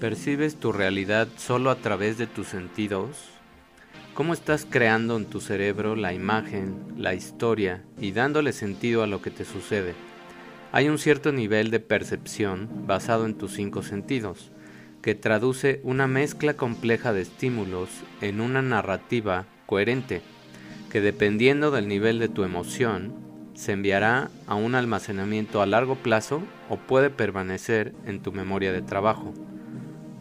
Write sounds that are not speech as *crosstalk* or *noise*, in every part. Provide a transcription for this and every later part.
¿Percibes tu realidad solo a través de tus sentidos? ¿Cómo estás creando en tu cerebro la imagen, la historia y dándole sentido a lo que te sucede? Hay un cierto nivel de percepción basado en tus cinco sentidos, que traduce una mezcla compleja de estímulos en una narrativa coherente, que dependiendo del nivel de tu emoción, se enviará a un almacenamiento a largo plazo o puede permanecer en tu memoria de trabajo.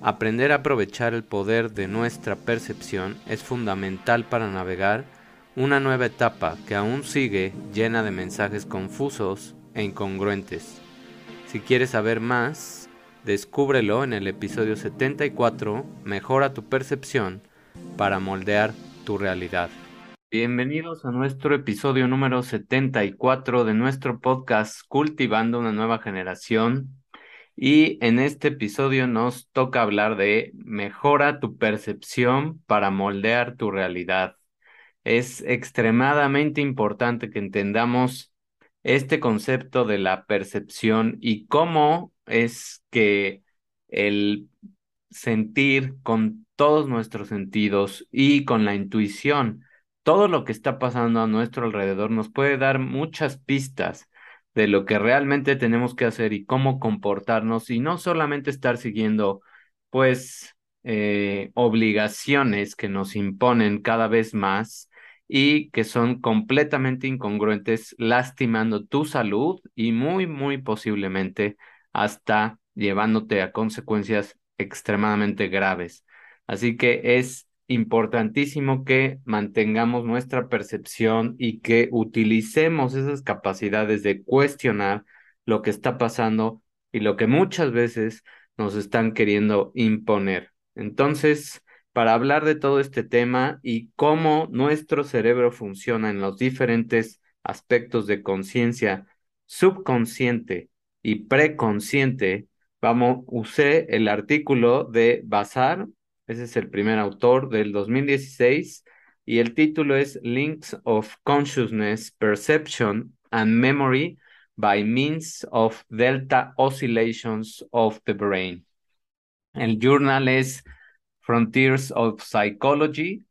Aprender a aprovechar el poder de nuestra percepción es fundamental para navegar una nueva etapa que aún sigue llena de mensajes confusos e incongruentes. Si quieres saber más, descúbrelo en el episodio 74, Mejora tu percepción para moldear tu realidad. Bienvenidos a nuestro episodio número 74 de nuestro podcast Cultivando una nueva generación. Y en este episodio nos toca hablar de mejora tu percepción para moldear tu realidad. Es extremadamente importante que entendamos este concepto de la percepción y cómo es que el sentir con todos nuestros sentidos y con la intuición, todo lo que está pasando a nuestro alrededor nos puede dar muchas pistas de lo que realmente tenemos que hacer y cómo comportarnos y no solamente estar siguiendo pues eh, obligaciones que nos imponen cada vez más y que son completamente incongruentes, lastimando tu salud y muy, muy posiblemente hasta llevándote a consecuencias extremadamente graves. Así que es importantísimo que mantengamos nuestra percepción y que utilicemos esas capacidades de cuestionar lo que está pasando y lo que muchas veces nos están queriendo imponer. Entonces, para hablar de todo este tema y cómo nuestro cerebro funciona en los diferentes aspectos de conciencia subconsciente y preconsciente, vamos, usé el artículo de Bazar ese es el primer autor del 2016 y el título es Links of Consciousness, Perception and Memory by Means of Delta Oscillations of the Brain. El journal es Frontiers of Psychology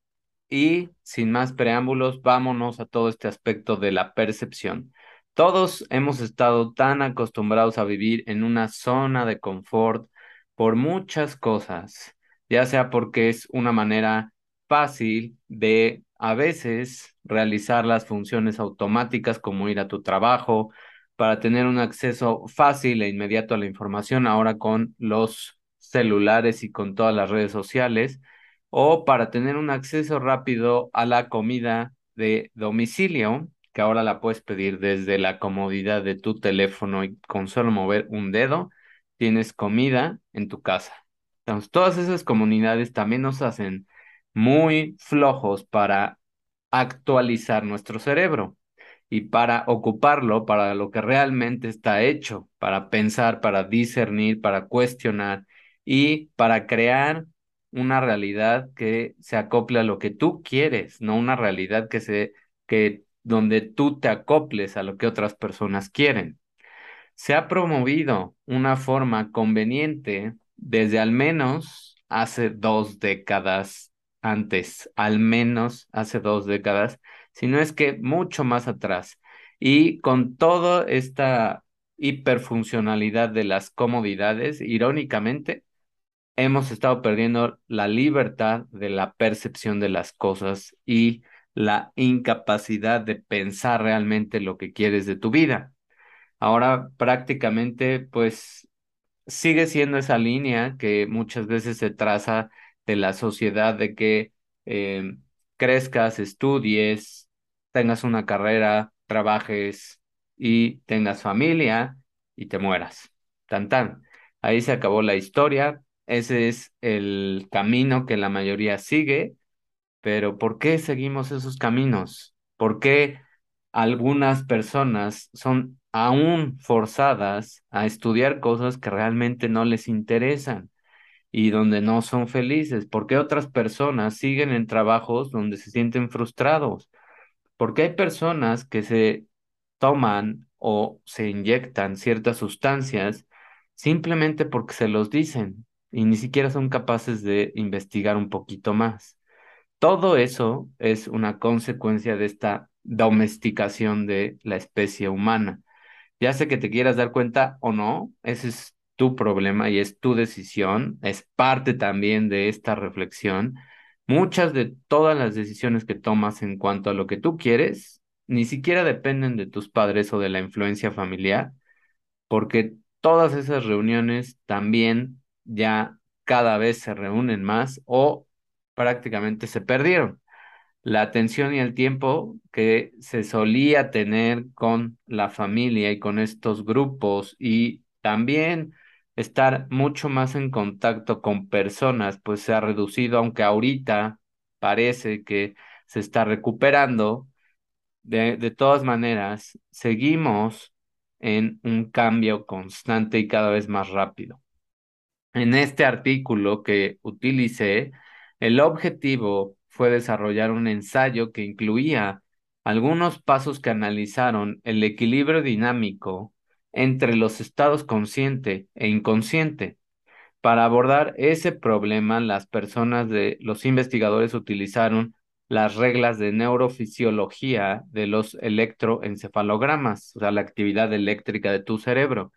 y sin más preámbulos, vámonos a todo este aspecto de la percepción. Todos hemos estado tan acostumbrados a vivir en una zona de confort por muchas cosas ya sea porque es una manera fácil de a veces realizar las funciones automáticas como ir a tu trabajo, para tener un acceso fácil e inmediato a la información ahora con los celulares y con todas las redes sociales, o para tener un acceso rápido a la comida de domicilio, que ahora la puedes pedir desde la comodidad de tu teléfono y con solo mover un dedo, tienes comida en tu casa. Entonces, todas esas comunidades también nos hacen muy flojos para actualizar nuestro cerebro y para ocuparlo para lo que realmente está hecho, para pensar, para discernir, para cuestionar y para crear una realidad que se acople a lo que tú quieres, no una realidad que se que donde tú te acoples a lo que otras personas quieren. Se ha promovido una forma conveniente desde al menos hace dos décadas antes, al menos hace dos décadas, si no es que mucho más atrás. Y con toda esta hiperfuncionalidad de las comodidades, irónicamente, hemos estado perdiendo la libertad de la percepción de las cosas y la incapacidad de pensar realmente lo que quieres de tu vida. Ahora prácticamente, pues sigue siendo esa línea que muchas veces se traza de la sociedad de que eh, crezcas, estudies, tengas una carrera, trabajes y tengas familia y te mueras. Tan tan. Ahí se acabó la historia. Ese es el camino que la mayoría sigue. Pero ¿por qué seguimos esos caminos? ¿Por qué algunas personas son aún forzadas a estudiar cosas que realmente no les interesan y donde no son felices? ¿Por qué otras personas siguen en trabajos donde se sienten frustrados? Porque hay personas que se toman o se inyectan ciertas sustancias simplemente porque se los dicen y ni siquiera son capaces de investigar un poquito más. Todo eso es una consecuencia de esta domesticación de la especie humana. Ya sé que te quieras dar cuenta o no, ese es tu problema y es tu decisión, es parte también de esta reflexión. Muchas de todas las decisiones que tomas en cuanto a lo que tú quieres, ni siquiera dependen de tus padres o de la influencia familiar, porque todas esas reuniones también ya cada vez se reúnen más o prácticamente se perdieron. La atención y el tiempo que se solía tener con la familia y con estos grupos y también estar mucho más en contacto con personas, pues se ha reducido, aunque ahorita parece que se está recuperando. De, de todas maneras, seguimos en un cambio constante y cada vez más rápido. En este artículo que utilicé, el objetivo fue desarrollar un ensayo que incluía algunos pasos que analizaron el equilibrio dinámico entre los estados consciente e inconsciente. Para abordar ese problema, las personas de los investigadores utilizaron las reglas de neurofisiología de los electroencefalogramas, o sea, la actividad eléctrica de tu cerebro,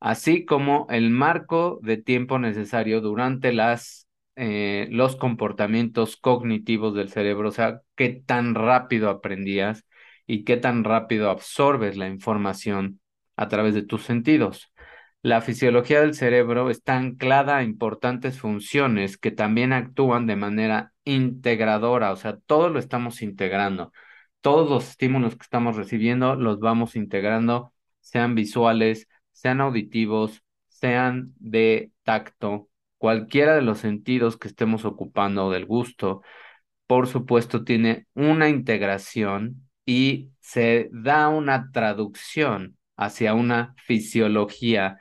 así como el marco de tiempo necesario durante las, eh, los comportamientos cognitivos del cerebro, o sea, qué tan rápido aprendías y qué tan rápido absorbes la información a través de tus sentidos. La fisiología del cerebro está anclada a importantes funciones que también actúan de manera integradora, o sea, todo lo estamos integrando. Todos los estímulos que estamos recibiendo los vamos integrando, sean visuales, sean auditivos, sean de tacto, cualquiera de los sentidos que estemos ocupando del gusto, por supuesto, tiene una integración y se da una traducción hacia una fisiología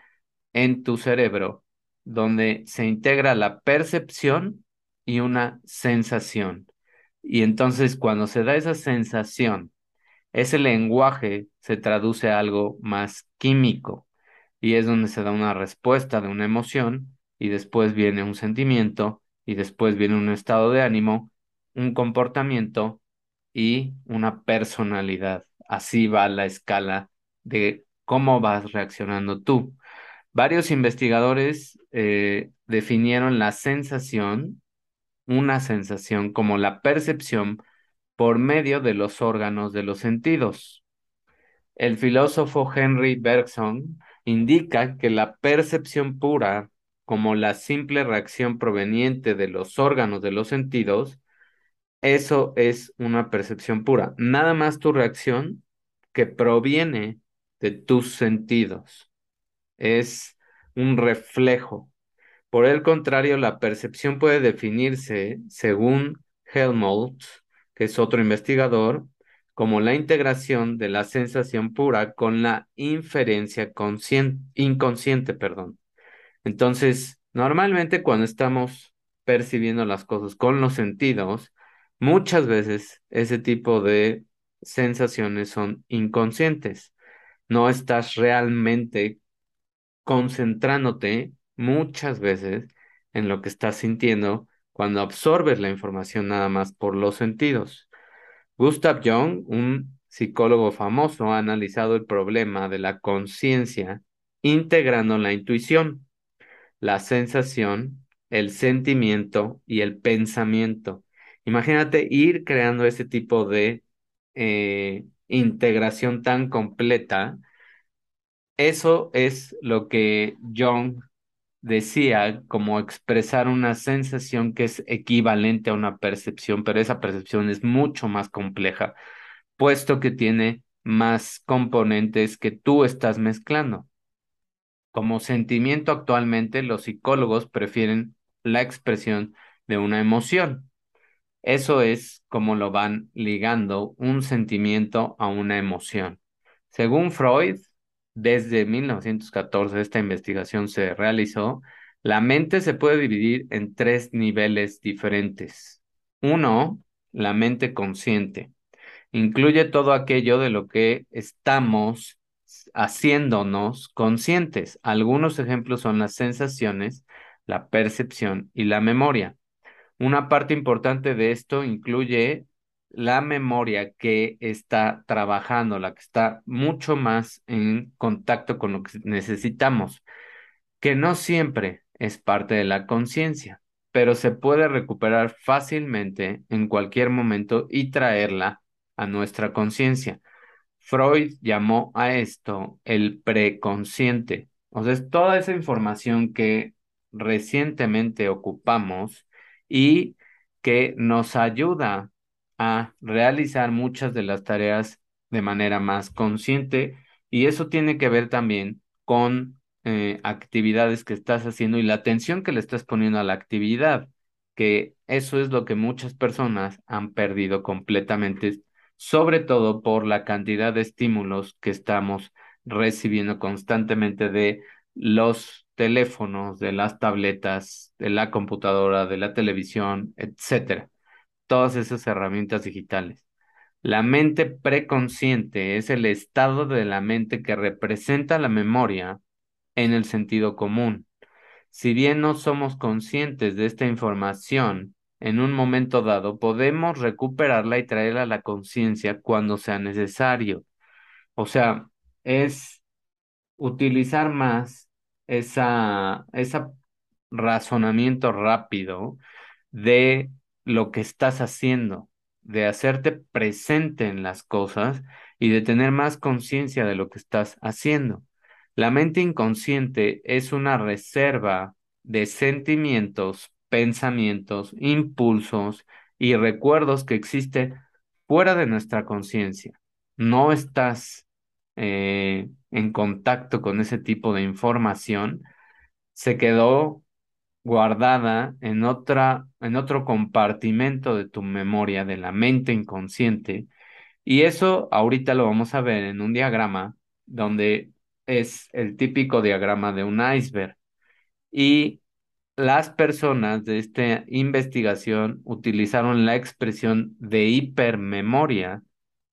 en tu cerebro donde se integra la percepción y una sensación. Y entonces cuando se da esa sensación, ese lenguaje se traduce a algo más químico y es donde se da una respuesta de una emoción y después viene un sentimiento y después viene un estado de ánimo, un comportamiento y una personalidad. Así va la escala de cómo vas reaccionando tú. Varios investigadores eh, definieron la sensación, una sensación como la percepción por medio de los órganos de los sentidos. El filósofo Henry Bergson indica que la percepción pura, como la simple reacción proveniente de los órganos de los sentidos, eso es una percepción pura. Nada más tu reacción que proviene de tus sentidos. Es un reflejo. Por el contrario, la percepción puede definirse, según Helmholtz, que es otro investigador, como la integración de la sensación pura con la inferencia inconsciente. Perdón. Entonces, normalmente cuando estamos percibiendo las cosas con los sentidos, muchas veces ese tipo de sensaciones son inconscientes. No estás realmente concentrándote muchas veces en lo que estás sintiendo cuando absorbes la información nada más por los sentidos. Gustav Jung, un psicólogo famoso, ha analizado el problema de la conciencia integrando la intuición, la sensación, el sentimiento y el pensamiento. Imagínate ir creando ese tipo de eh, integración tan completa. Eso es lo que Jung decía como expresar una sensación que es equivalente a una percepción, pero esa percepción es mucho más compleja, puesto que tiene más componentes que tú estás mezclando. Como sentimiento actualmente, los psicólogos prefieren la expresión de una emoción. Eso es como lo van ligando un sentimiento a una emoción. Según Freud, desde 1914 esta investigación se realizó, la mente se puede dividir en tres niveles diferentes. Uno, la mente consciente. Incluye todo aquello de lo que estamos haciéndonos conscientes. Algunos ejemplos son las sensaciones, la percepción y la memoria. Una parte importante de esto incluye la memoria que está trabajando, la que está mucho más en contacto con lo que necesitamos, que no siempre es parte de la conciencia, pero se puede recuperar fácilmente en cualquier momento y traerla a nuestra conciencia. Freud llamó a esto el preconsciente. O sea, es toda esa información que recientemente ocupamos y que nos ayuda a realizar muchas de las tareas de manera más consciente y eso tiene que ver también con eh, actividades que estás haciendo y la atención que le estás poniendo a la actividad, que eso es lo que muchas personas han perdido completamente, sobre todo por la cantidad de estímulos que estamos recibiendo constantemente de los teléfonos, de las tabletas, de la computadora, de la televisión, etcétera. Todas esas herramientas digitales. La mente preconsciente es el estado de la mente que representa la memoria en el sentido común. Si bien no somos conscientes de esta información, en un momento dado podemos recuperarla y traerla a la conciencia cuando sea necesario. O sea, es utilizar más esa, ese razonamiento rápido de lo que estás haciendo, de hacerte presente en las cosas y de tener más conciencia de lo que estás haciendo. La mente inconsciente es una reserva de sentimientos, pensamientos, impulsos y recuerdos que existen fuera de nuestra conciencia. No estás eh, en contacto con ese tipo de información, se quedó guardada en otra, en otro compartimento de tu memoria, de la mente inconsciente. Y eso ahorita lo vamos a ver en un diagrama donde es el típico diagrama de un iceberg. Y las personas de esta investigación utilizaron la expresión de hipermemoria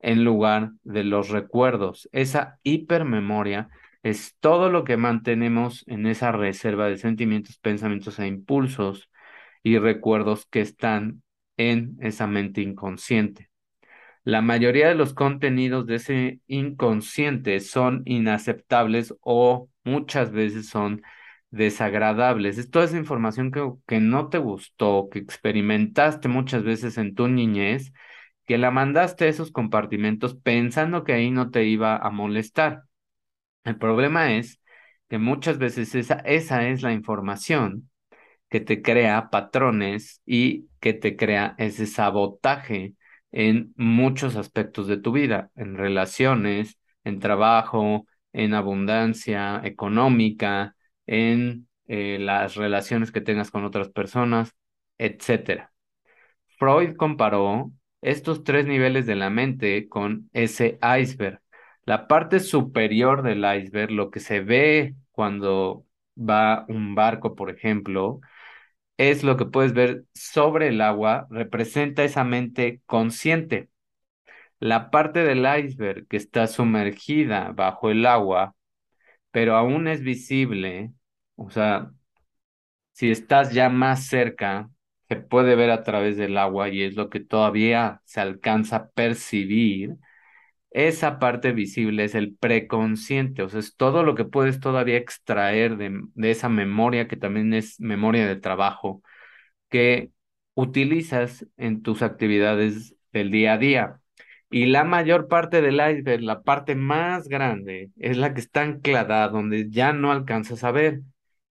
en lugar de los recuerdos. Esa hipermemoria es todo lo que mantenemos en esa reserva de sentimientos, pensamientos e impulsos y recuerdos que están en esa mente inconsciente. La mayoría de los contenidos de ese inconsciente son inaceptables o muchas veces son desagradables. Es toda esa información que, que no te gustó, que experimentaste muchas veces en tu niñez, que la mandaste a esos compartimentos pensando que ahí no te iba a molestar. El problema es que muchas veces esa, esa es la información que te crea patrones y que te crea ese sabotaje en muchos aspectos de tu vida, en relaciones, en trabajo, en abundancia económica, en eh, las relaciones que tengas con otras personas, etc. Freud comparó estos tres niveles de la mente con ese iceberg. La parte superior del iceberg, lo que se ve cuando va un barco, por ejemplo, es lo que puedes ver sobre el agua, representa esa mente consciente. La parte del iceberg que está sumergida bajo el agua, pero aún es visible, o sea, si estás ya más cerca, se puede ver a través del agua y es lo que todavía se alcanza a percibir. Esa parte visible es el preconsciente, o sea, es todo lo que puedes todavía extraer de, de esa memoria que también es memoria de trabajo que utilizas en tus actividades del día a día. Y la mayor parte del iceberg, la parte más grande, es la que está anclada donde ya no alcanzas a ver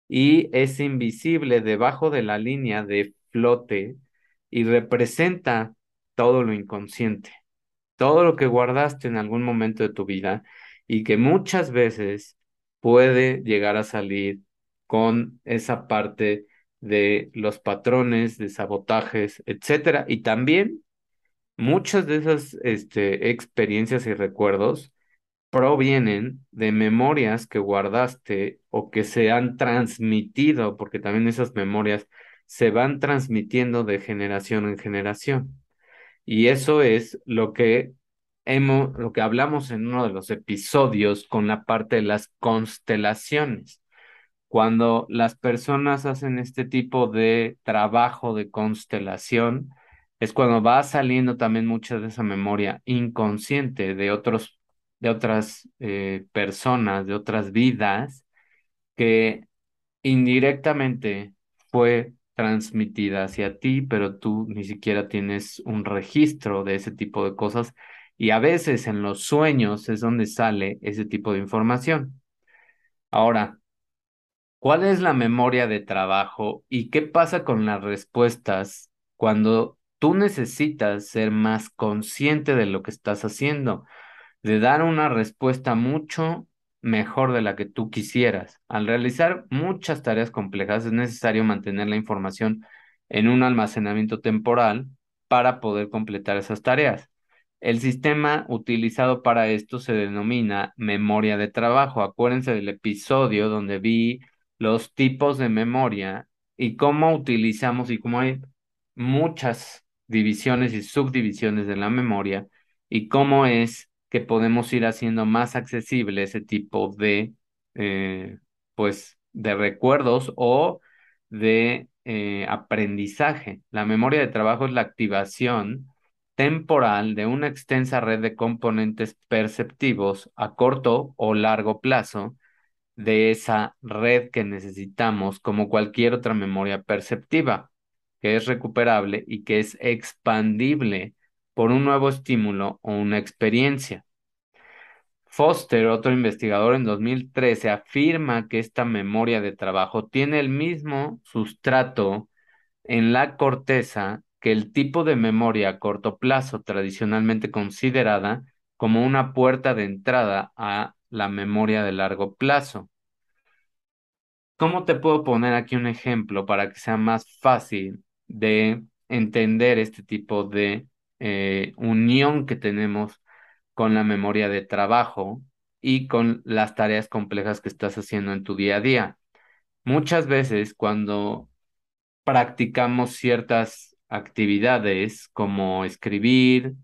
y es invisible debajo de la línea de flote y representa todo lo inconsciente todo lo que guardaste en algún momento de tu vida y que muchas veces puede llegar a salir con esa parte de los patrones de sabotajes, etcétera, y también muchas de esas este, experiencias y recuerdos provienen de memorias que guardaste o que se han transmitido, porque también esas memorias se van transmitiendo de generación en generación. Y eso es lo que hemos, lo que hablamos en uno de los episodios con la parte de las constelaciones. Cuando las personas hacen este tipo de trabajo de constelación, es cuando va saliendo también mucha de esa memoria inconsciente de otros, de otras eh, personas, de otras vidas, que indirectamente fue transmitida hacia ti, pero tú ni siquiera tienes un registro de ese tipo de cosas y a veces en los sueños es donde sale ese tipo de información. Ahora, ¿cuál es la memoria de trabajo y qué pasa con las respuestas cuando tú necesitas ser más consciente de lo que estás haciendo, de dar una respuesta mucho mejor de la que tú quisieras. Al realizar muchas tareas complejas es necesario mantener la información en un almacenamiento temporal para poder completar esas tareas. El sistema utilizado para esto se denomina memoria de trabajo. Acuérdense del episodio donde vi los tipos de memoria y cómo utilizamos y cómo hay muchas divisiones y subdivisiones de la memoria y cómo es que podemos ir haciendo más accesible ese tipo de, eh, pues, de recuerdos o de eh, aprendizaje. La memoria de trabajo es la activación temporal de una extensa red de componentes perceptivos a corto o largo plazo de esa red que necesitamos como cualquier otra memoria perceptiva, que es recuperable y que es expandible por un nuevo estímulo o una experiencia. Foster, otro investigador en 2013, afirma que esta memoria de trabajo tiene el mismo sustrato en la corteza que el tipo de memoria a corto plazo, tradicionalmente considerada como una puerta de entrada a la memoria de largo plazo. ¿Cómo te puedo poner aquí un ejemplo para que sea más fácil de entender este tipo de eh, unión que tenemos con la memoria de trabajo y con las tareas complejas que estás haciendo en tu día a día? Muchas veces cuando practicamos ciertas actividades como escribir,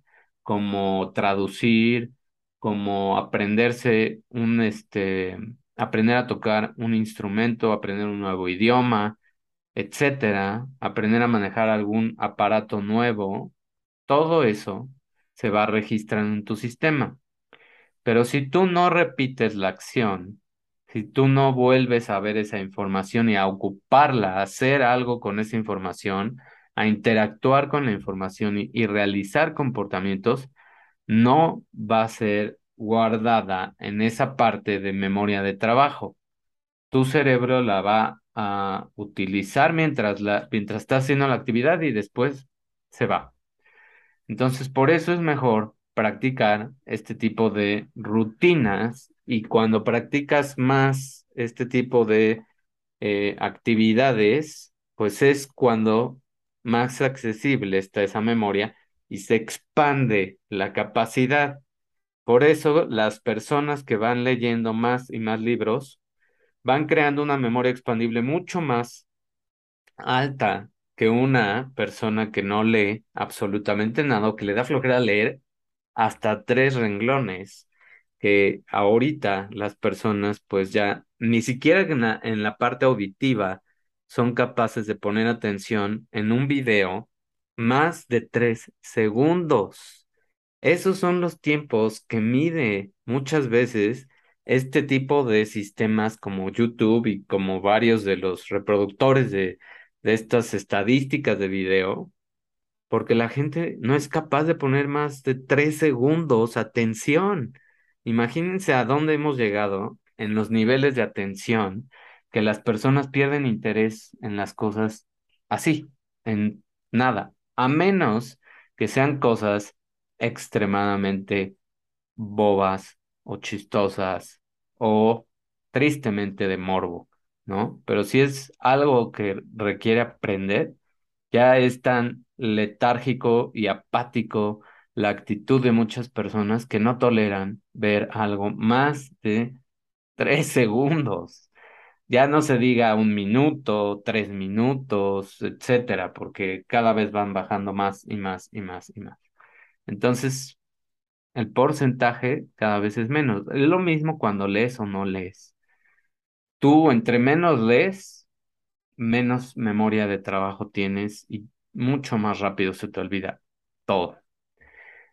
como traducir, como aprenderse un, este, aprender a tocar un instrumento, aprender un nuevo idioma, etcétera, aprender a manejar algún aparato nuevo, todo eso se va a registrar en tu sistema. Pero si tú no repites la acción, si tú no vuelves a ver esa información y a ocuparla, a hacer algo con esa información, a interactuar con la información y, y realizar comportamientos, no va a ser guardada en esa parte de memoria de trabajo. Tu cerebro la va a utilizar mientras, la, mientras está haciendo la actividad y después se va. Entonces, por eso es mejor practicar este tipo de rutinas y cuando practicas más este tipo de eh, actividades, pues es cuando más accesible está esa memoria y se expande la capacidad. Por eso las personas que van leyendo más y más libros van creando una memoria expandible mucho más alta que una persona que no lee absolutamente nada o que le da flojera leer hasta tres renglones que ahorita las personas pues ya ni siquiera en la, en la parte auditiva son capaces de poner atención en un video más de tres segundos. Esos son los tiempos que mide muchas veces este tipo de sistemas como YouTube y como varios de los reproductores de, de estas estadísticas de video, porque la gente no es capaz de poner más de tres segundos atención. Imagínense a dónde hemos llegado en los niveles de atención, que las personas pierden interés en las cosas así, en nada, a menos que sean cosas extremadamente bobas o chistosas o tristemente de morbo, ¿no? Pero si es algo que requiere aprender, ya es tan letárgico y apático la actitud de muchas personas que no toleran ver algo más de tres *laughs* segundos. Ya no se diga un minuto, tres minutos, etcétera, porque cada vez van bajando más y más y más y más. Entonces, el porcentaje cada vez es menos. Es lo mismo cuando lees o no lees. Tú entre menos lees, menos memoria de trabajo tienes y mucho más rápido se te olvida todo.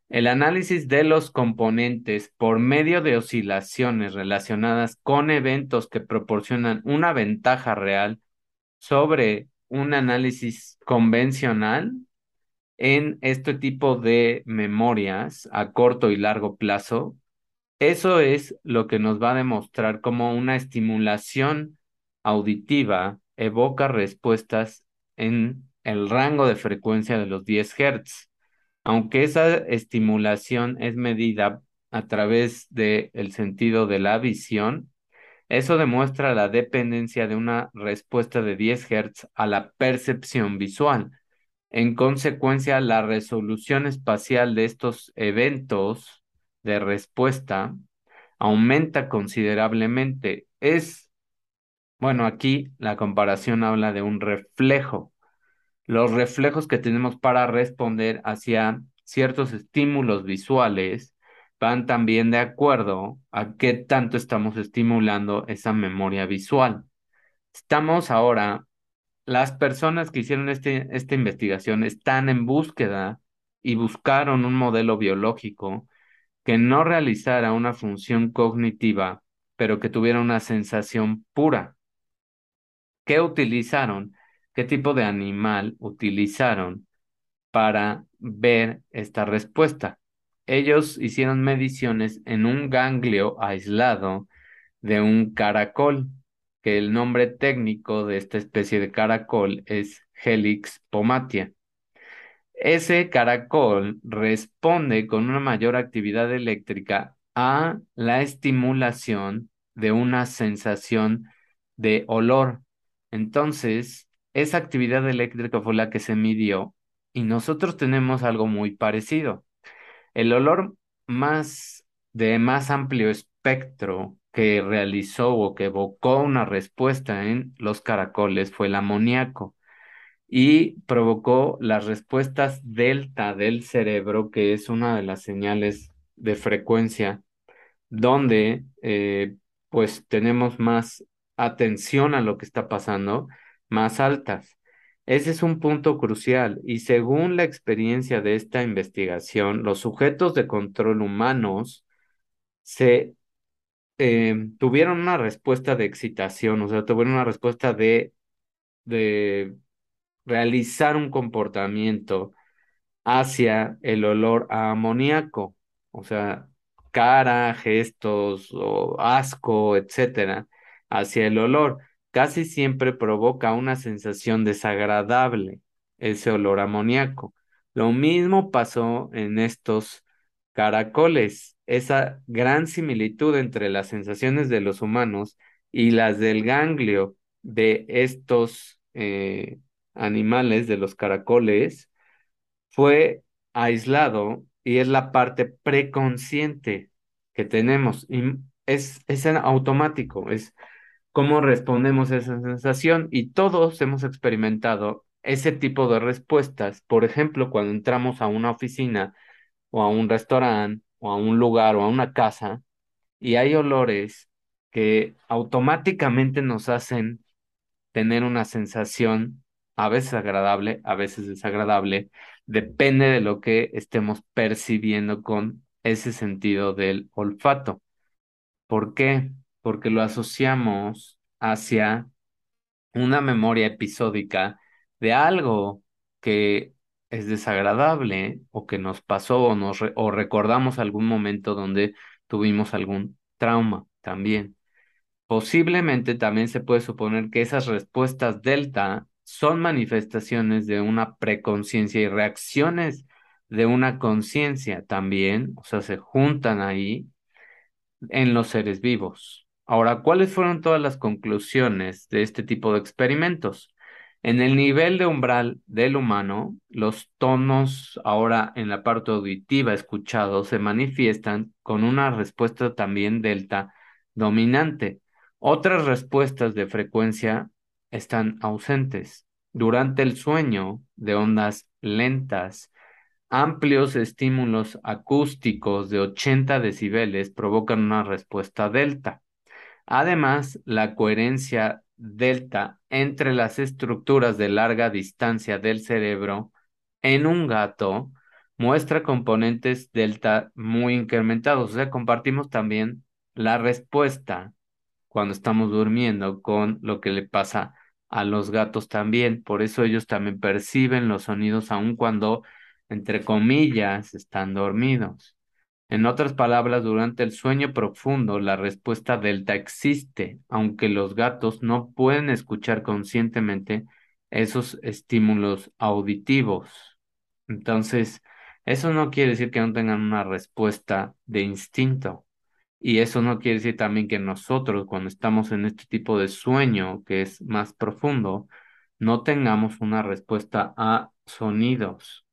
El análisis de los componentes por medio de oscilaciones relacionadas con eventos que proporcionan una ventaja real sobre un análisis convencional en este tipo de memorias a corto y largo plazo, eso es lo que nos va a demostrar cómo una estimulación auditiva evoca respuestas en el rango de frecuencia de los 10 Hz. Aunque esa estimulación es medida a través del el sentido de la visión, eso demuestra la dependencia de una respuesta de 10 Hz a la percepción visual. En consecuencia, la resolución espacial de estos eventos de respuesta aumenta considerablemente. Es, bueno, aquí la comparación habla de un reflejo. Los reflejos que tenemos para responder hacia ciertos estímulos visuales van también de acuerdo a qué tanto estamos estimulando esa memoria visual. Estamos ahora, las personas que hicieron este, esta investigación están en búsqueda y buscaron un modelo biológico que no realizara una función cognitiva, pero que tuviera una sensación pura. ¿Qué utilizaron? ¿Qué tipo de animal utilizaron para ver esta respuesta? ellos hicieron mediciones en un ganglio aislado de un caracol, que el nombre técnico de esta especie de caracol es Helix pomatia. Ese caracol responde con una mayor actividad eléctrica a la estimulación de una sensación de olor. Entonces, esa actividad eléctrica fue la que se midió y nosotros tenemos algo muy parecido. El olor más de más amplio espectro que realizó o que evocó una respuesta en los caracoles fue el amoníaco y provocó las respuestas delta del cerebro, que es una de las señales de frecuencia donde eh, pues tenemos más atención a lo que está pasando, más altas. Ese es un punto crucial y según la experiencia de esta investigación, los sujetos de control humanos se eh, tuvieron una respuesta de excitación, o sea, tuvieron una respuesta de, de realizar un comportamiento hacia el olor a amoníaco, o sea, cara, gestos o asco, etcétera, hacia el olor casi siempre provoca una sensación desagradable, ese olor amoníaco. Lo mismo pasó en estos caracoles, esa gran similitud entre las sensaciones de los humanos y las del ganglio de estos eh, animales, de los caracoles, fue aislado y es la parte preconsciente que tenemos. Y es, es automático, es cómo respondemos a esa sensación y todos hemos experimentado ese tipo de respuestas. Por ejemplo, cuando entramos a una oficina o a un restaurante o a un lugar o a una casa y hay olores que automáticamente nos hacen tener una sensación a veces agradable, a veces desagradable, depende de lo que estemos percibiendo con ese sentido del olfato. ¿Por qué? porque lo asociamos hacia una memoria episódica de algo que es desagradable o que nos pasó o, nos o recordamos algún momento donde tuvimos algún trauma también. Posiblemente también se puede suponer que esas respuestas delta son manifestaciones de una preconciencia y reacciones de una conciencia también, o sea, se juntan ahí en los seres vivos. Ahora, ¿cuáles fueron todas las conclusiones de este tipo de experimentos? En el nivel de umbral del humano, los tonos ahora en la parte auditiva escuchados se manifiestan con una respuesta también delta dominante. Otras respuestas de frecuencia están ausentes. Durante el sueño de ondas lentas, amplios estímulos acústicos de 80 decibeles provocan una respuesta delta. Además, la coherencia delta entre las estructuras de larga distancia del cerebro en un gato muestra componentes delta muy incrementados. O sea, compartimos también la respuesta cuando estamos durmiendo con lo que le pasa a los gatos también. Por eso ellos también perciben los sonidos aun cuando, entre comillas, están dormidos. En otras palabras, durante el sueño profundo, la respuesta delta existe, aunque los gatos no pueden escuchar conscientemente esos estímulos auditivos. Entonces, eso no quiere decir que no tengan una respuesta de instinto. Y eso no quiere decir también que nosotros, cuando estamos en este tipo de sueño que es más profundo, no tengamos una respuesta a sonidos.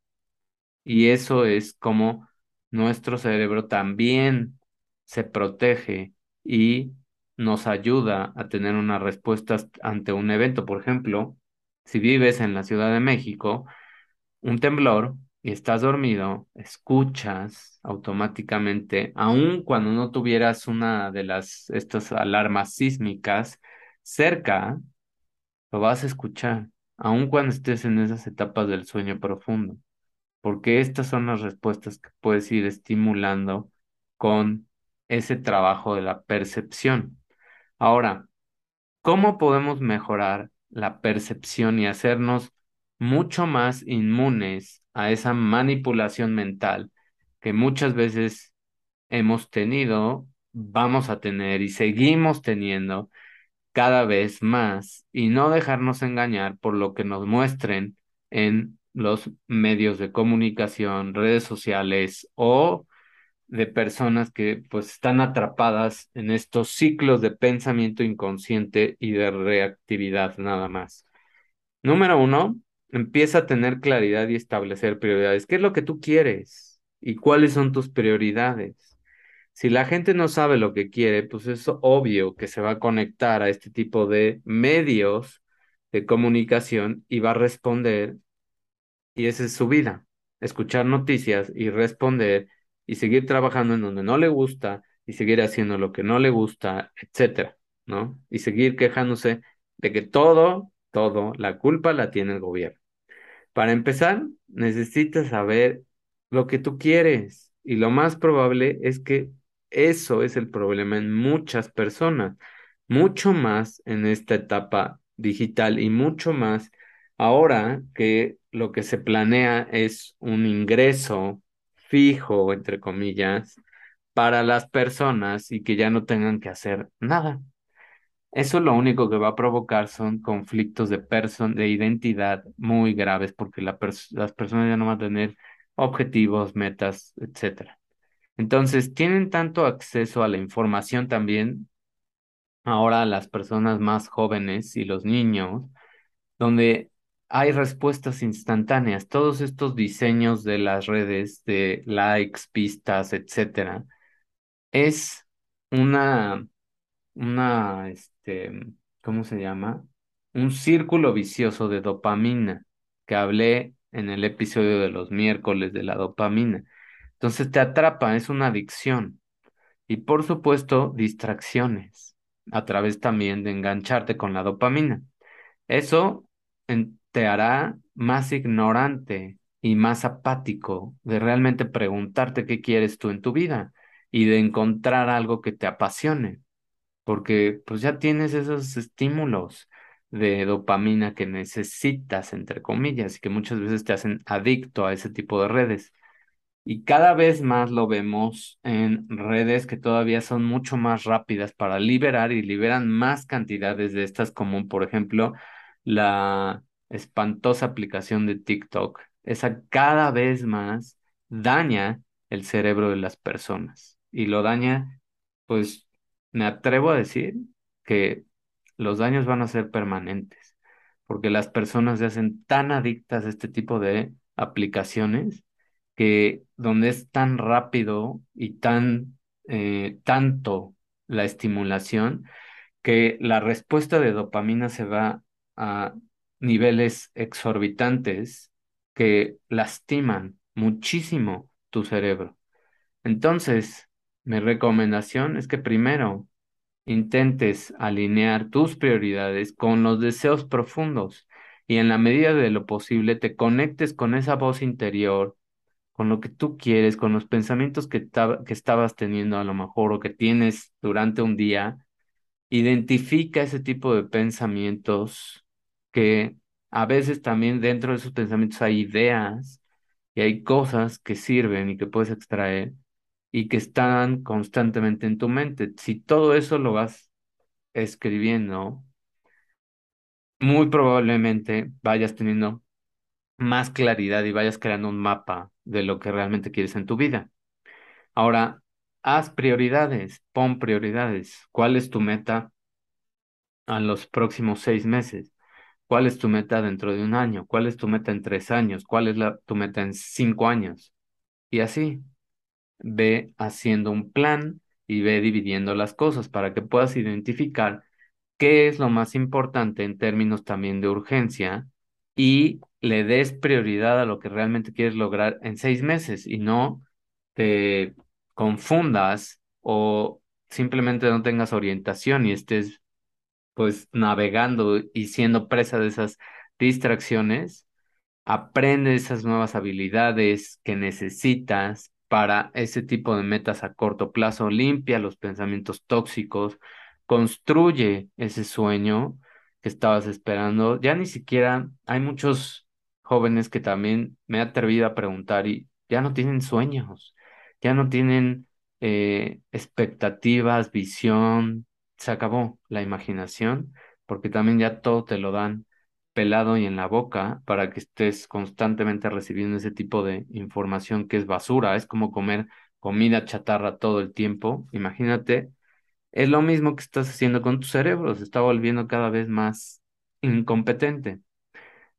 Y eso es como nuestro cerebro también se protege y nos ayuda a tener una respuesta ante un evento. Por ejemplo, si vives en la Ciudad de México, un temblor y estás dormido, escuchas automáticamente, aun cuando no tuvieras una de las estas alarmas sísmicas cerca, lo vas a escuchar, aun cuando estés en esas etapas del sueño profundo porque estas son las respuestas que puedes ir estimulando con ese trabajo de la percepción. Ahora, ¿cómo podemos mejorar la percepción y hacernos mucho más inmunes a esa manipulación mental que muchas veces hemos tenido, vamos a tener y seguimos teniendo cada vez más y no dejarnos engañar por lo que nos muestren en los medios de comunicación, redes sociales o de personas que pues están atrapadas en estos ciclos de pensamiento inconsciente y de reactividad nada más. Número uno, empieza a tener claridad y establecer prioridades. ¿Qué es lo que tú quieres? ¿Y cuáles son tus prioridades? Si la gente no sabe lo que quiere, pues es obvio que se va a conectar a este tipo de medios de comunicación y va a responder y esa es su vida, escuchar noticias y responder y seguir trabajando en donde no le gusta y seguir haciendo lo que no le gusta, etcétera, ¿no? Y seguir quejándose de que todo, todo, la culpa la tiene el gobierno. Para empezar, necesitas saber lo que tú quieres y lo más probable es que eso es el problema en muchas personas, mucho más en esta etapa digital y mucho más ahora que lo que se planea es un ingreso fijo, entre comillas, para las personas y que ya no tengan que hacer nada. Eso lo único que va a provocar son conflictos de, de identidad muy graves porque las personas ya no van a tener objetivos, metas, etc. Entonces, tienen tanto acceso a la información también ahora las personas más jóvenes y los niños, donde hay respuestas instantáneas. Todos estos diseños de las redes de likes, pistas, etcétera, es una, una, este, ¿cómo se llama? Un círculo vicioso de dopamina que hablé en el episodio de los miércoles de la dopamina. Entonces te atrapa, es una adicción. Y por supuesto, distracciones a través también de engancharte con la dopamina. Eso te hará más ignorante y más apático de realmente preguntarte qué quieres tú en tu vida y de encontrar algo que te apasione, porque pues ya tienes esos estímulos de dopamina que necesitas, entre comillas, y que muchas veces te hacen adicto a ese tipo de redes. Y cada vez más lo vemos en redes que todavía son mucho más rápidas para liberar y liberan más cantidades de estas, como por ejemplo la espantosa aplicación de TikTok, esa cada vez más daña el cerebro de las personas y lo daña, pues me atrevo a decir que los daños van a ser permanentes, porque las personas se hacen tan adictas a este tipo de aplicaciones que donde es tan rápido y tan eh, tanto la estimulación que la respuesta de dopamina se va a niveles exorbitantes que lastiman muchísimo tu cerebro. Entonces, mi recomendación es que primero intentes alinear tus prioridades con los deseos profundos y en la medida de lo posible te conectes con esa voz interior, con lo que tú quieres, con los pensamientos que, que estabas teniendo a lo mejor o que tienes durante un día, identifica ese tipo de pensamientos que a veces también dentro de esos pensamientos hay ideas y hay cosas que sirven y que puedes extraer y que están constantemente en tu mente. Si todo eso lo vas escribiendo, muy probablemente vayas teniendo más claridad y vayas creando un mapa de lo que realmente quieres en tu vida. Ahora, haz prioridades, pon prioridades. ¿Cuál es tu meta a los próximos seis meses? ¿Cuál es tu meta dentro de un año? ¿Cuál es tu meta en tres años? ¿Cuál es la, tu meta en cinco años? Y así, ve haciendo un plan y ve dividiendo las cosas para que puedas identificar qué es lo más importante en términos también de urgencia y le des prioridad a lo que realmente quieres lograr en seis meses y no te confundas o simplemente no tengas orientación y estés pues navegando y siendo presa de esas distracciones, aprende esas nuevas habilidades que necesitas para ese tipo de metas a corto plazo, limpia los pensamientos tóxicos, construye ese sueño que estabas esperando. Ya ni siquiera hay muchos jóvenes que también me he atrevido a preguntar y ya no tienen sueños, ya no tienen eh, expectativas, visión, se acabó la imaginación, porque también ya todo te lo dan pelado y en la boca para que estés constantemente recibiendo ese tipo de información que es basura, es como comer comida chatarra todo el tiempo. Imagínate, es lo mismo que estás haciendo con tu cerebro, se está volviendo cada vez más incompetente.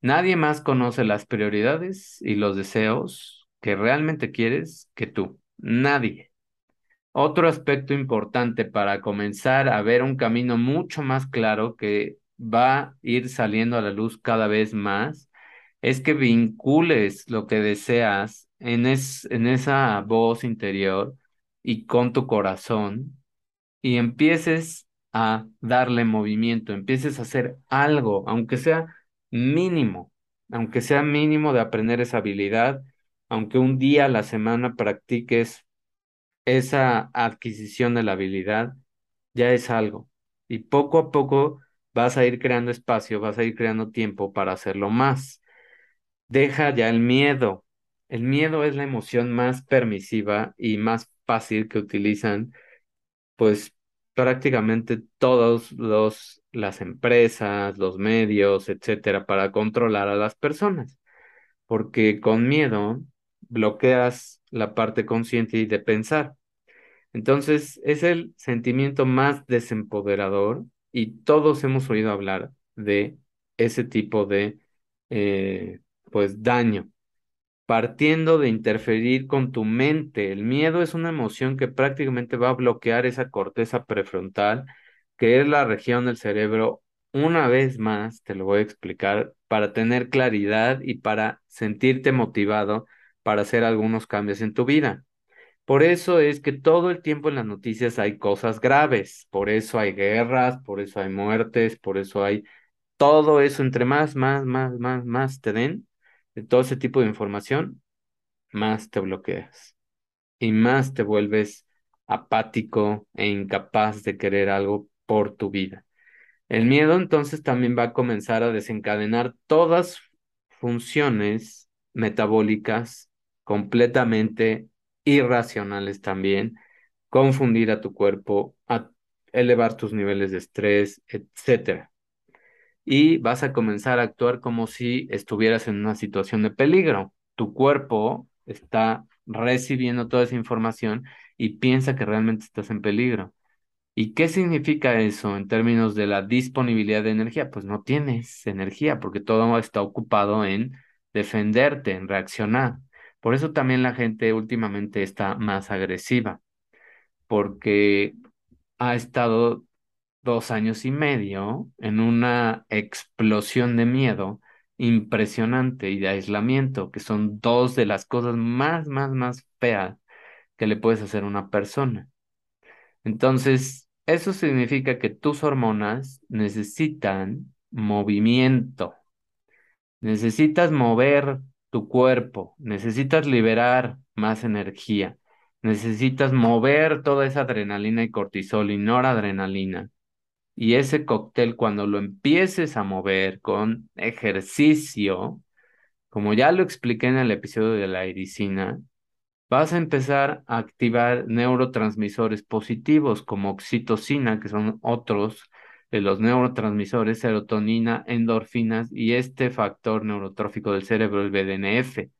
Nadie más conoce las prioridades y los deseos que realmente quieres que tú. Nadie. Otro aspecto importante para comenzar a ver un camino mucho más claro que va a ir saliendo a la luz cada vez más es que vincules lo que deseas en, en esa voz interior y con tu corazón y empieces a darle movimiento, empieces a hacer algo, aunque sea mínimo, aunque sea mínimo de aprender esa habilidad, aunque un día a la semana practiques esa adquisición de la habilidad, ya es algo. Y poco a poco vas a ir creando espacio, vas a ir creando tiempo para hacerlo más. Deja ya el miedo. El miedo es la emoción más permisiva y más fácil que utilizan, pues prácticamente todos los las empresas, los medios, etcétera, para controlar a las personas. Porque con miedo bloqueas la parte consciente y de pensar. Entonces, es el sentimiento más desempoderador y todos hemos oído hablar de ese tipo de, eh, pues, daño. Partiendo de interferir con tu mente, el miedo es una emoción que prácticamente va a bloquear esa corteza prefrontal, que es la región del cerebro. Una vez más, te lo voy a explicar, para tener claridad y para sentirte motivado para hacer algunos cambios en tu vida. Por eso es que todo el tiempo en las noticias hay cosas graves, por eso hay guerras, por eso hay muertes, por eso hay todo eso, entre más, más, más, más, más te den de todo ese tipo de información, más te bloqueas y más te vuelves apático e incapaz de querer algo por tu vida. El miedo entonces también va a comenzar a desencadenar todas funciones metabólicas completamente irracionales también, confundir a tu cuerpo, a elevar tus niveles de estrés, etcétera. Y vas a comenzar a actuar como si estuvieras en una situación de peligro. Tu cuerpo está recibiendo toda esa información y piensa que realmente estás en peligro. ¿Y qué significa eso en términos de la disponibilidad de energía? Pues no tienes energía porque todo está ocupado en defenderte, en reaccionar. Por eso también la gente últimamente está más agresiva, porque ha estado dos años y medio en una explosión de miedo impresionante y de aislamiento, que son dos de las cosas más, más, más feas que le puedes hacer a una persona. Entonces, eso significa que tus hormonas necesitan movimiento, necesitas mover tu cuerpo, necesitas liberar más energía, necesitas mover toda esa adrenalina y cortisol y noradrenalina. Y ese cóctel, cuando lo empieces a mover con ejercicio, como ya lo expliqué en el episodio de la iricina, vas a empezar a activar neurotransmisores positivos como oxitocina, que son otros de los neurotransmisores, serotonina, endorfinas y este factor neurotrófico del cerebro, el BDNF,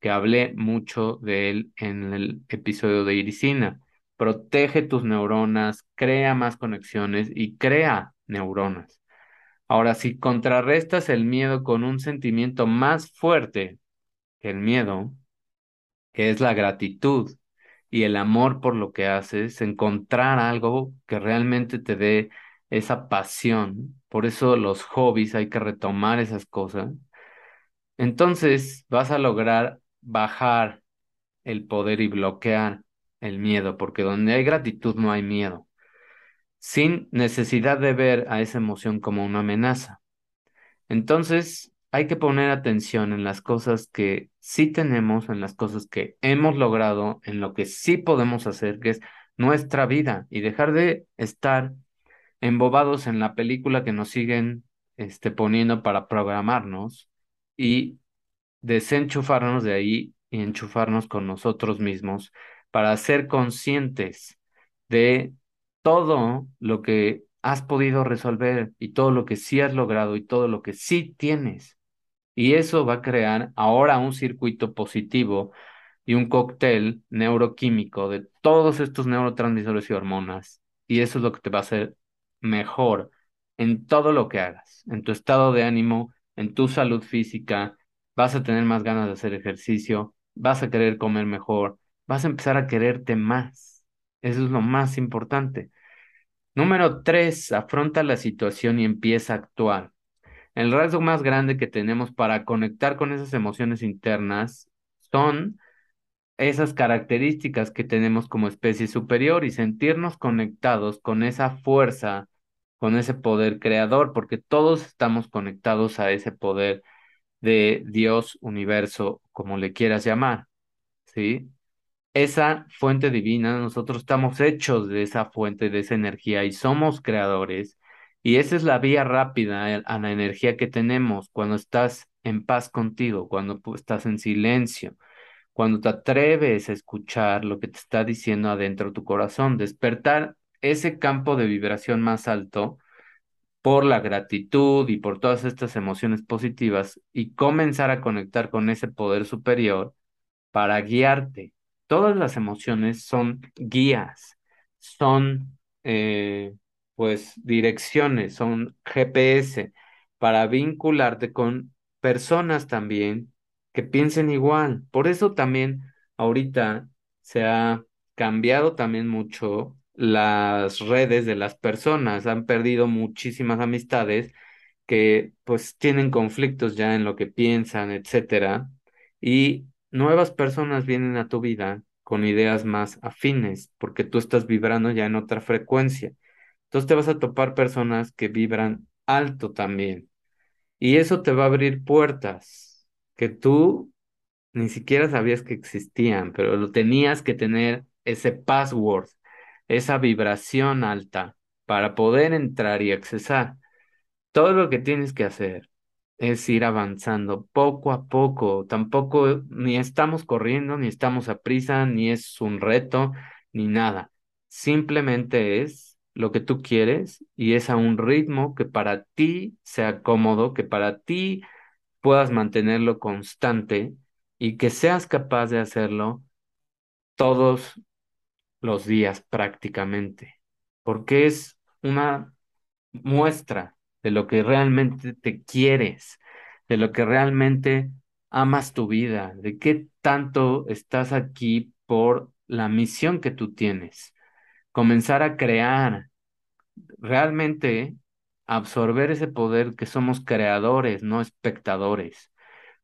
que hablé mucho de él en el episodio de iricina. Protege tus neuronas, crea más conexiones y crea neuronas. Ahora, si contrarrestas el miedo con un sentimiento más fuerte que el miedo, que es la gratitud y el amor por lo que haces, encontrar algo que realmente te dé esa pasión. Por eso los hobbies hay que retomar esas cosas. Entonces vas a lograr bajar el poder y bloquear el miedo, porque donde hay gratitud no hay miedo, sin necesidad de ver a esa emoción como una amenaza. Entonces, hay que poner atención en las cosas que sí tenemos, en las cosas que hemos logrado, en lo que sí podemos hacer, que es nuestra vida, y dejar de estar embobados en la película que nos siguen este, poniendo para programarnos y desenchufarnos de ahí y enchufarnos con nosotros mismos para ser conscientes de todo lo que has podido resolver y todo lo que sí has logrado y todo lo que sí tienes. Y eso va a crear ahora un circuito positivo y un cóctel neuroquímico de todos estos neurotransmisores y hormonas. Y eso es lo que te va a hacer mejor en todo lo que hagas, en tu estado de ánimo, en tu salud física, vas a tener más ganas de hacer ejercicio, vas a querer comer mejor, vas a empezar a quererte más. Eso es lo más importante. Número tres, afronta la situación y empieza a actuar. El rasgo más grande que tenemos para conectar con esas emociones internas son esas características que tenemos como especie superior y sentirnos conectados con esa fuerza, con ese poder creador, porque todos estamos conectados a ese poder de Dios, universo, como le quieras llamar, ¿sí? Esa fuente divina, nosotros estamos hechos de esa fuente, de esa energía y somos creadores y esa es la vía rápida a la energía que tenemos cuando estás en paz contigo, cuando estás en silencio, cuando te atreves a escuchar lo que te está diciendo adentro de tu corazón, despertar ese campo de vibración más alto por la gratitud y por todas estas emociones positivas y comenzar a conectar con ese poder superior para guiarte. Todas las emociones son guías, son eh, pues direcciones, son GPS para vincularte con personas también que piensen igual. Por eso también ahorita se ha cambiado también mucho las redes de las personas, han perdido muchísimas amistades que pues tienen conflictos ya en lo que piensan, etcétera, y nuevas personas vienen a tu vida con ideas más afines, porque tú estás vibrando ya en otra frecuencia. Entonces te vas a topar personas que vibran alto también. Y eso te va a abrir puertas que tú ni siquiera sabías que existían, pero lo tenías que tener ese password, esa vibración alta para poder entrar y accesar. Todo lo que tienes que hacer es ir avanzando poco a poco. Tampoco ni estamos corriendo, ni estamos a prisa, ni es un reto, ni nada. Simplemente es lo que tú quieres y es a un ritmo que para ti sea cómodo, que para ti puedas mantenerlo constante y que seas capaz de hacerlo todos los días prácticamente, porque es una muestra de lo que realmente te quieres, de lo que realmente amas tu vida, de qué tanto estás aquí por la misión que tú tienes. Comenzar a crear, realmente absorber ese poder que somos creadores, no espectadores.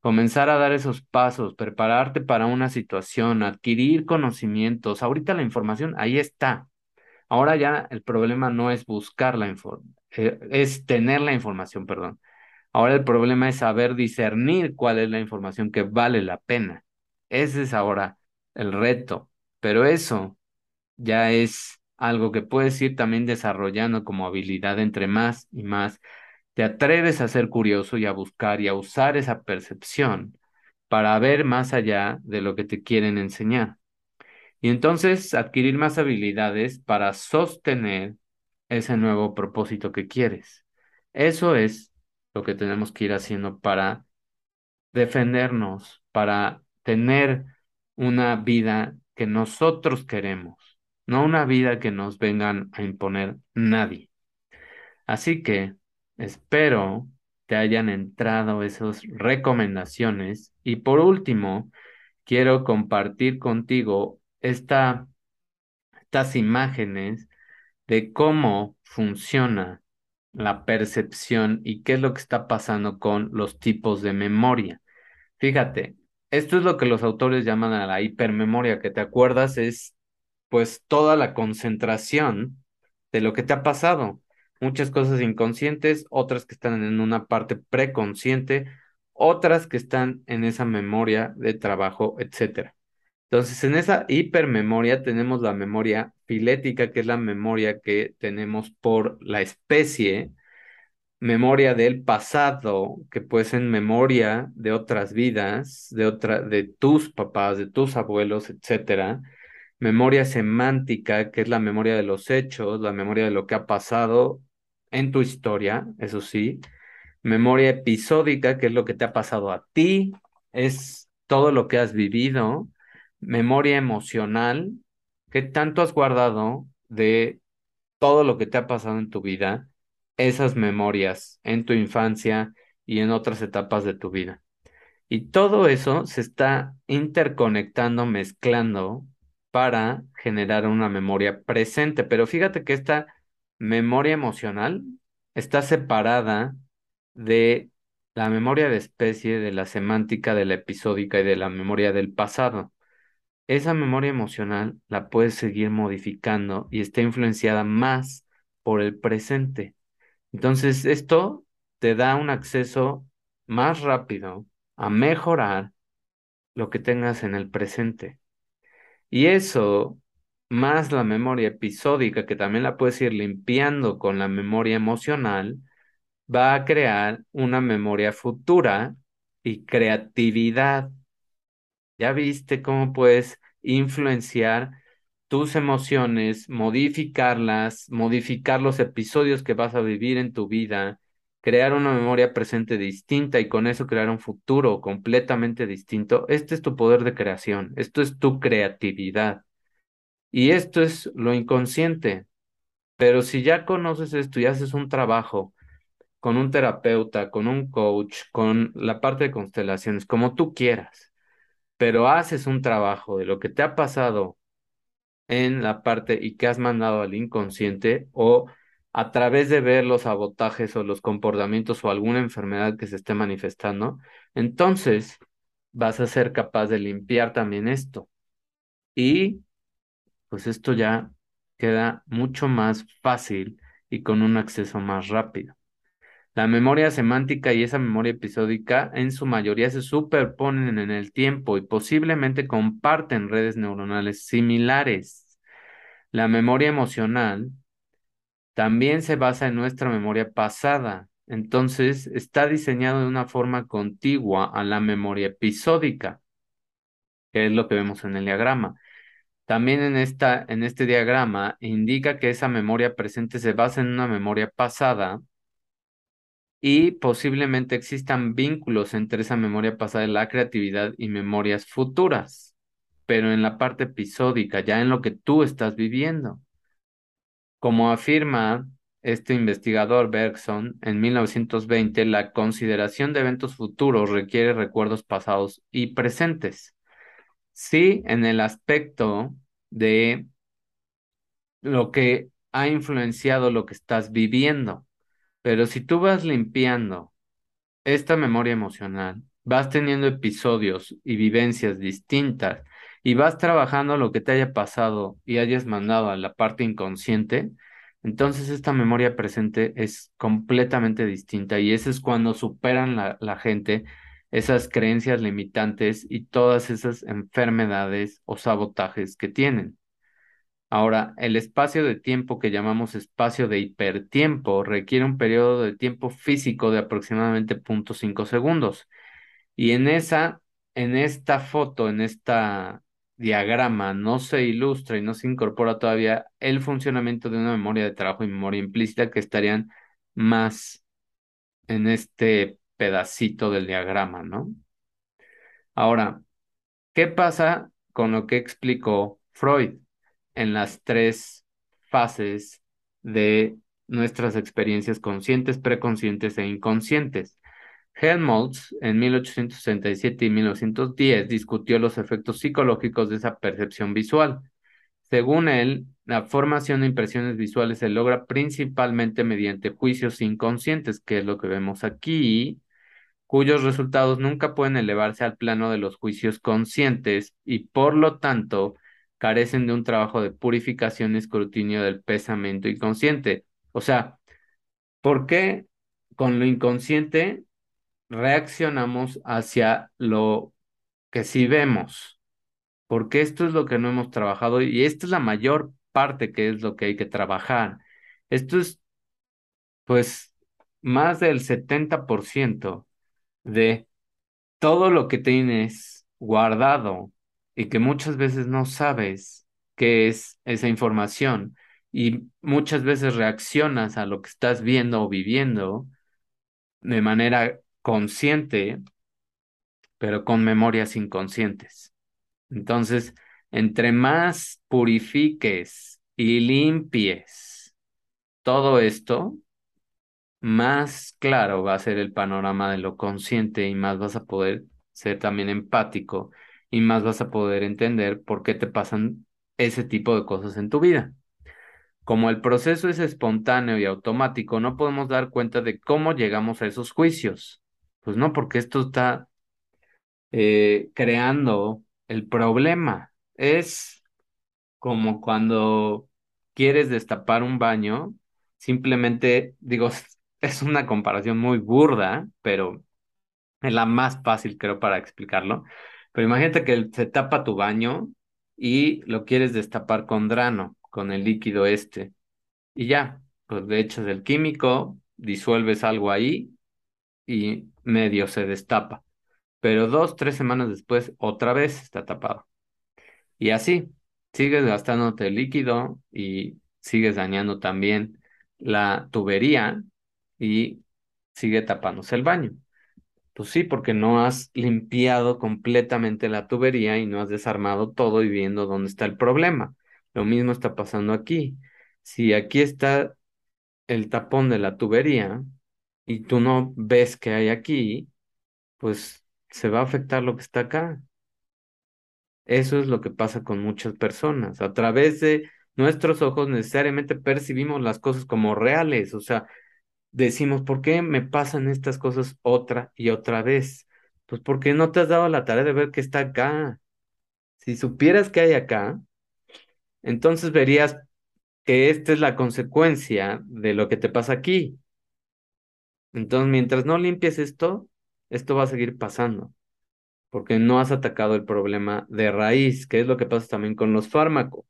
Comenzar a dar esos pasos, prepararte para una situación, adquirir conocimientos. Ahorita la información ahí está. Ahora ya el problema no es buscar la información, eh, es tener la información, perdón. Ahora el problema es saber discernir cuál es la información que vale la pena. Ese es ahora el reto. Pero eso ya es algo que puedes ir también desarrollando como habilidad entre más y más te atreves a ser curioso y a buscar y a usar esa percepción para ver más allá de lo que te quieren enseñar. Y entonces adquirir más habilidades para sostener ese nuevo propósito que quieres. Eso es lo que tenemos que ir haciendo para defendernos, para tener una vida que nosotros queremos, no una vida que nos vengan a imponer nadie. Así que espero te hayan entrado esas recomendaciones y por último, quiero compartir contigo esta, estas imágenes de cómo funciona la percepción y qué es lo que está pasando con los tipos de memoria. Fíjate, esto es lo que los autores llaman a la hipermemoria, que te acuerdas es pues toda la concentración de lo que te ha pasado. Muchas cosas inconscientes, otras que están en una parte preconsciente, otras que están en esa memoria de trabajo, etcétera. Entonces, en esa hipermemoria tenemos la memoria filética, que es la memoria que tenemos por la especie, memoria del pasado, que puede ser memoria de otras vidas, de otra, de tus papás, de tus abuelos, etcétera. Memoria semántica, que es la memoria de los hechos, la memoria de lo que ha pasado en tu historia, eso sí. Memoria episódica, que es lo que te ha pasado a ti, es todo lo que has vivido memoria emocional, ¿qué tanto has guardado de todo lo que te ha pasado en tu vida, esas memorias en tu infancia y en otras etapas de tu vida? Y todo eso se está interconectando, mezclando para generar una memoria presente. Pero fíjate que esta memoria emocional está separada de la memoria de especie, de la semántica, de la episódica y de la memoria del pasado esa memoria emocional la puedes seguir modificando y está influenciada más por el presente. Entonces, esto te da un acceso más rápido a mejorar lo que tengas en el presente. Y eso, más la memoria episódica, que también la puedes ir limpiando con la memoria emocional, va a crear una memoria futura y creatividad ya viste cómo puedes influenciar tus emociones, modificarlas, modificar los episodios que vas a vivir en tu vida, crear una memoria presente distinta y con eso crear un futuro completamente distinto. Este es tu poder de creación, esto es tu creatividad. Y esto es lo inconsciente. Pero si ya conoces esto y haces un trabajo con un terapeuta, con un coach, con la parte de constelaciones, como tú quieras, pero haces un trabajo de lo que te ha pasado en la parte y que has mandado al inconsciente o a través de ver los sabotajes o los comportamientos o alguna enfermedad que se esté manifestando, entonces vas a ser capaz de limpiar también esto. Y pues esto ya queda mucho más fácil y con un acceso más rápido. La memoria semántica y esa memoria episódica en su mayoría se superponen en el tiempo y posiblemente comparten redes neuronales similares. La memoria emocional también se basa en nuestra memoria pasada, entonces está diseñado de una forma contigua a la memoria episódica, que es lo que vemos en el diagrama. También en, este diagrama indica que esa memoria presente se basa en una memoria pasada y posiblemente existan vínculos entre esa memoria pasada de la creatividad y memorias futuras, pero en la parte episódica, ya en lo que tú estás viviendo. Como afirma este investigador Bergson en 1920, la consideración de eventos futuros requiere recuerdos pasados y presentes. Sí, en el aspecto de lo que ha influenciado lo que estás viviendo. Pero si tú vas limpiando esta memoria emocional, vas teniendo episodios y vivencias distintas y vas trabajando lo que te haya pasado y hayas mandado a la parte inconsciente, entonces esta memoria presente es completamente distinta y eso es cuando superan la, la gente esas creencias limitantes y todas esas enfermedades o sabotajes que tienen. Ahora, el espacio de tiempo que llamamos espacio de hipertiempo requiere un periodo de tiempo físico de aproximadamente 0.5 segundos. Y en esa, en esta foto, en esta diagrama, no se ilustra y no se incorpora todavía el funcionamiento de una memoria de trabajo y memoria implícita que estarían más en este pedacito del diagrama, ¿no? Ahora, ¿qué pasa con lo que explicó Freud? en las tres fases de nuestras experiencias conscientes, preconscientes e inconscientes. Helmholtz en 1867 y 1910 discutió los efectos psicológicos de esa percepción visual. Según él, la formación de impresiones visuales se logra principalmente mediante juicios inconscientes, que es lo que vemos aquí, cuyos resultados nunca pueden elevarse al plano de los juicios conscientes y por lo tanto carecen de un trabajo de purificación y escrutinio del pensamiento inconsciente. O sea, ¿por qué con lo inconsciente reaccionamos hacia lo que sí vemos? Porque esto es lo que no hemos trabajado y esta es la mayor parte que es lo que hay que trabajar. Esto es, pues, más del 70% de todo lo que tienes guardado y que muchas veces no sabes qué es esa información y muchas veces reaccionas a lo que estás viendo o viviendo de manera consciente, pero con memorias inconscientes. Entonces, entre más purifiques y limpies todo esto, más claro va a ser el panorama de lo consciente y más vas a poder ser también empático y más vas a poder entender por qué te pasan ese tipo de cosas en tu vida. Como el proceso es espontáneo y automático, no podemos dar cuenta de cómo llegamos a esos juicios. Pues no, porque esto está eh, creando el problema. Es como cuando quieres destapar un baño, simplemente digo, *laughs* es una comparación muy burda, pero es la más fácil creo para explicarlo. Pero imagínate que se tapa tu baño y lo quieres destapar con drano, con el líquido este. Y ya, pues le echas el químico, disuelves algo ahí y medio se destapa. Pero dos, tres semanas después, otra vez está tapado. Y así, sigues gastándote el líquido y sigues dañando también la tubería y sigue tapándose el baño. Pues sí, porque no has limpiado completamente la tubería y no has desarmado todo y viendo dónde está el problema. Lo mismo está pasando aquí. Si aquí está el tapón de la tubería y tú no ves que hay aquí, pues se va a afectar lo que está acá. Eso es lo que pasa con muchas personas. A través de nuestros ojos necesariamente percibimos las cosas como reales, o sea, decimos, ¿por qué me pasan estas cosas otra y otra vez? Pues porque no te has dado la tarea de ver qué está acá. Si supieras que hay acá, entonces verías que esta es la consecuencia de lo que te pasa aquí. Entonces, mientras no limpies esto, esto va a seguir pasando, porque no has atacado el problema de raíz, que es lo que pasa también con los fármacos.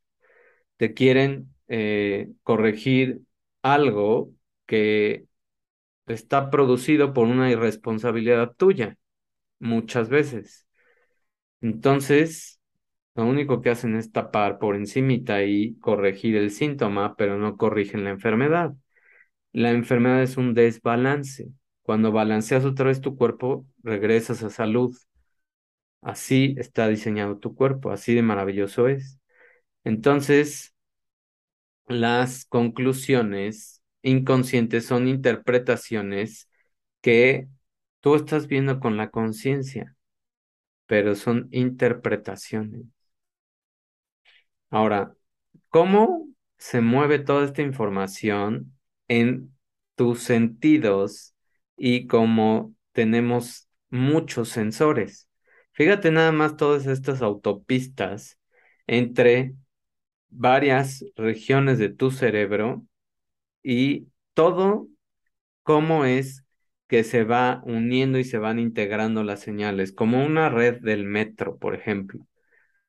Te quieren eh, corregir algo que está producido por una irresponsabilidad tuya, muchas veces. Entonces, lo único que hacen es tapar por encimita y corregir el síntoma, pero no corrigen la enfermedad. La enfermedad es un desbalance. Cuando balanceas otra vez tu cuerpo, regresas a salud. Así está diseñado tu cuerpo, así de maravilloso es. Entonces, las conclusiones inconscientes son interpretaciones que tú estás viendo con la conciencia, pero son interpretaciones. Ahora, ¿cómo se mueve toda esta información en tus sentidos y cómo tenemos muchos sensores? Fíjate nada más todas estas autopistas entre varias regiones de tu cerebro y todo cómo es que se va uniendo y se van integrando las señales, como una red del metro, por ejemplo.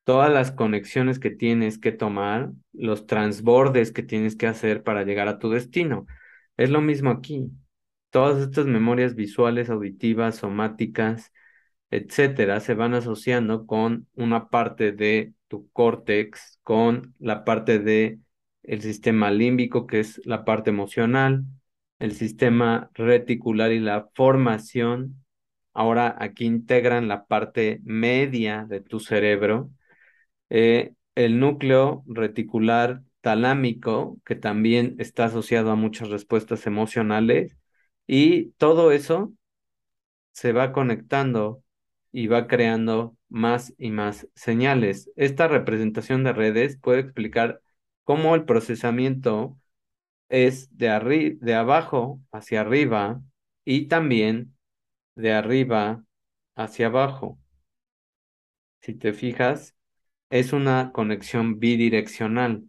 Todas las conexiones que tienes que tomar, los transbordes que tienes que hacer para llegar a tu destino. Es lo mismo aquí. Todas estas memorias visuales, auditivas, somáticas, etcétera, se van asociando con una parte de tu córtex, con la parte de el sistema límbico, que es la parte emocional, el sistema reticular y la formación. Ahora aquí integran la parte media de tu cerebro, eh, el núcleo reticular talámico, que también está asociado a muchas respuestas emocionales, y todo eso se va conectando y va creando más y más señales. Esta representación de redes puede explicar cómo el procesamiento es de, de abajo hacia arriba y también de arriba hacia abajo. Si te fijas, es una conexión bidireccional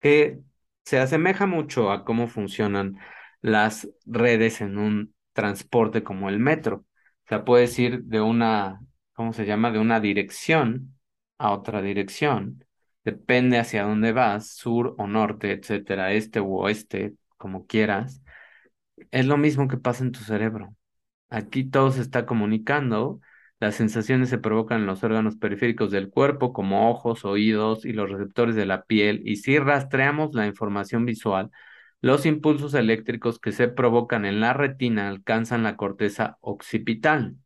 que se asemeja mucho a cómo funcionan las redes en un transporte como el metro. O sea, puedes ir de una, ¿cómo se llama? De una dirección a otra dirección. Depende hacia dónde vas, sur o norte, etcétera, este u oeste, como quieras. Es lo mismo que pasa en tu cerebro. Aquí todo se está comunicando. Las sensaciones se provocan en los órganos periféricos del cuerpo, como ojos, oídos y los receptores de la piel. Y si rastreamos la información visual, los impulsos eléctricos que se provocan en la retina alcanzan la corteza occipital.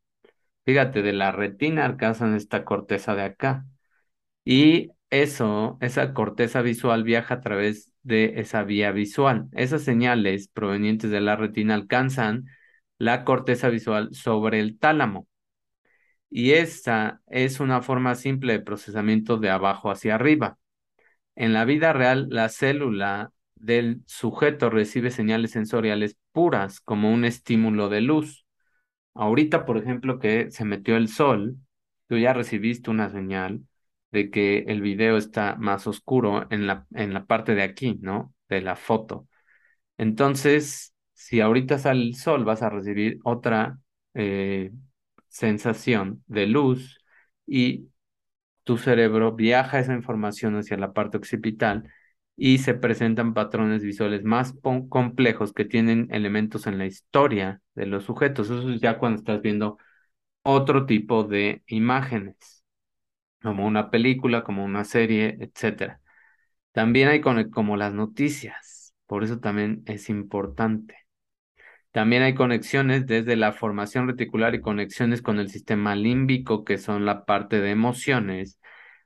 Fíjate, de la retina alcanzan esta corteza de acá. Y eso, esa corteza visual viaja a través de esa vía visual. Esas señales provenientes de la retina alcanzan la corteza visual sobre el tálamo. Y esta es una forma simple de procesamiento de abajo hacia arriba. En la vida real, la célula del sujeto recibe señales sensoriales puras como un estímulo de luz. Ahorita, por ejemplo, que se metió el sol, tú ya recibiste una señal de que el video está más oscuro en la, en la parte de aquí, ¿no? De la foto. Entonces, si ahorita sale el sol, vas a recibir otra eh, sensación de luz y tu cerebro viaja esa información hacia la parte occipital y se presentan patrones visuales más complejos que tienen elementos en la historia de los sujetos. Eso es ya cuando estás viendo otro tipo de imágenes, como una película, como una serie, etc. También hay como las noticias, por eso también es importante. También hay conexiones desde la formación reticular y conexiones con el sistema límbico, que son la parte de emociones,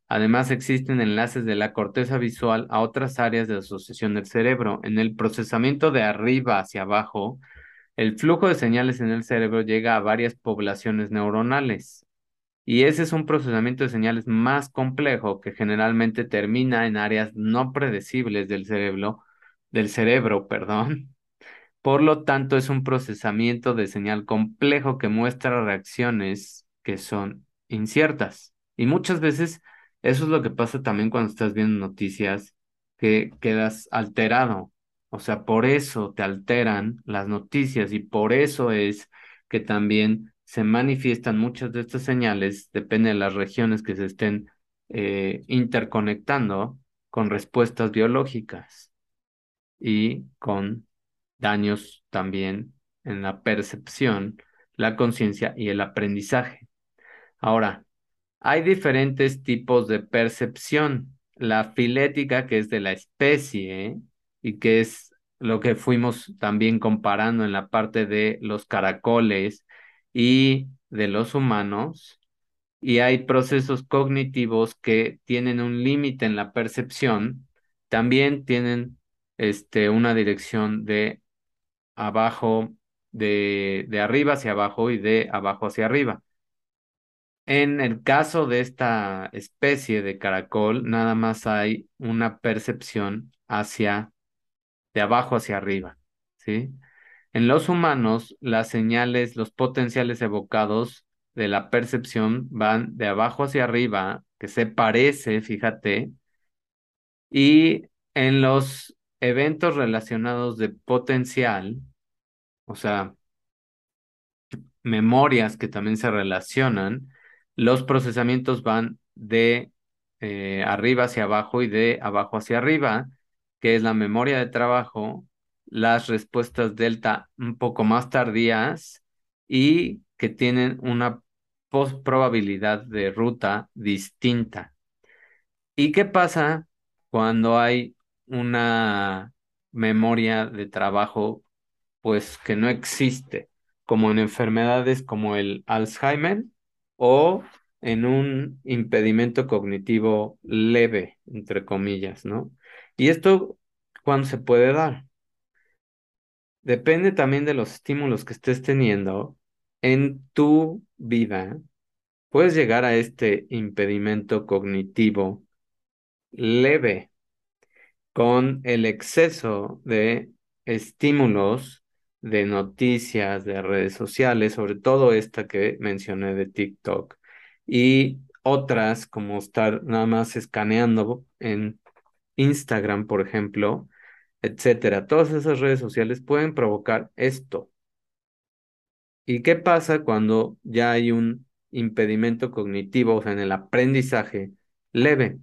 Además, existen enlaces de la corteza visual a otras áreas de asociación del cerebro. En el procesamiento de arriba hacia abajo, el flujo de señales en el cerebro llega a varias poblaciones neuronales. Y ese es un procesamiento de señales más complejo que generalmente termina en áreas no predecibles del cerebro, del cerebro, perdón. Por lo tanto, es un procesamiento de señal complejo que muestra reacciones que son inciertas. Y muchas veces eso es lo que pasa también cuando estás viendo noticias, que quedas alterado. O sea, por eso te alteran las noticias y por eso es que también se manifiestan muchas de estas señales, depende de las regiones que se estén eh, interconectando con respuestas biológicas y con daños también en la percepción, la conciencia y el aprendizaje. Ahora, hay diferentes tipos de percepción. La filética, que es de la especie y que es lo que fuimos también comparando en la parte de los caracoles y de los humanos. Y hay procesos cognitivos que tienen un límite en la percepción, también tienen este, una dirección de abajo, de, de arriba hacia abajo y de abajo hacia arriba. En el caso de esta especie de caracol, nada más hay una percepción hacia de abajo hacia arriba, ¿sí? En los humanos, las señales, los potenciales evocados de la percepción van de abajo hacia arriba, que se parece, fíjate, y en los eventos relacionados de potencial, o sea, memorias que también se relacionan, los procesamientos van de eh, arriba hacia abajo y de abajo hacia arriba, que es la memoria de trabajo, las respuestas delta un poco más tardías y que tienen una probabilidad de ruta distinta. ¿Y qué pasa cuando hay una memoria de trabajo pues que no existe, como en enfermedades como el Alzheimer o en un impedimento cognitivo leve, entre comillas, ¿no? Y esto, ¿cuándo se puede dar? Depende también de los estímulos que estés teniendo en tu vida. Puedes llegar a este impedimento cognitivo leve con el exceso de estímulos de noticias, de redes sociales, sobre todo esta que mencioné de TikTok, y otras como estar nada más escaneando en Instagram, por ejemplo, etcétera. Todas esas redes sociales pueden provocar esto. ¿Y qué pasa cuando ya hay un impedimento cognitivo, o sea, en el aprendizaje leve?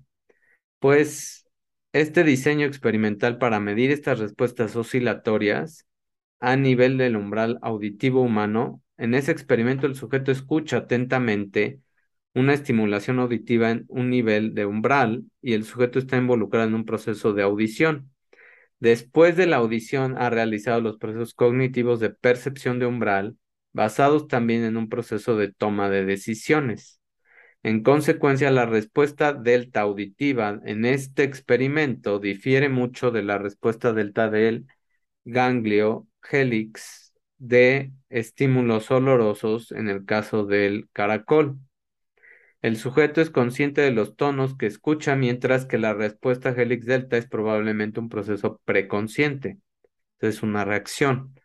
Pues este diseño experimental para medir estas respuestas oscilatorias a nivel del umbral auditivo humano, en ese experimento el sujeto escucha atentamente una estimulación auditiva en un nivel de umbral y el sujeto está involucrado en un proceso de audición. Después de la audición ha realizado los procesos cognitivos de percepción de umbral, basados también en un proceso de toma de decisiones. En consecuencia, la respuesta delta auditiva en este experimento difiere mucho de la respuesta delta del ganglio helix de estímulos olorosos en el caso del caracol. El sujeto es consciente de los tonos que escucha, mientras que la respuesta helix delta es probablemente un proceso preconsciente. Es una reacción.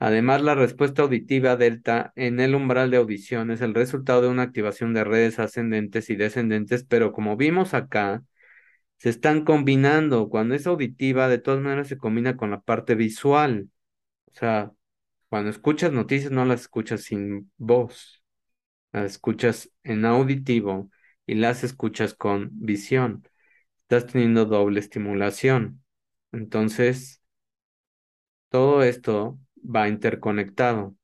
Además, la respuesta auditiva delta en el umbral de audición es el resultado de una activación de redes ascendentes y descendentes, pero como vimos acá, se están combinando. Cuando es auditiva, de todas maneras se combina con la parte visual. O sea, cuando escuchas noticias no las escuchas sin voz, las escuchas en auditivo y las escuchas con visión. Estás teniendo doble estimulación. Entonces, todo esto va interconectado.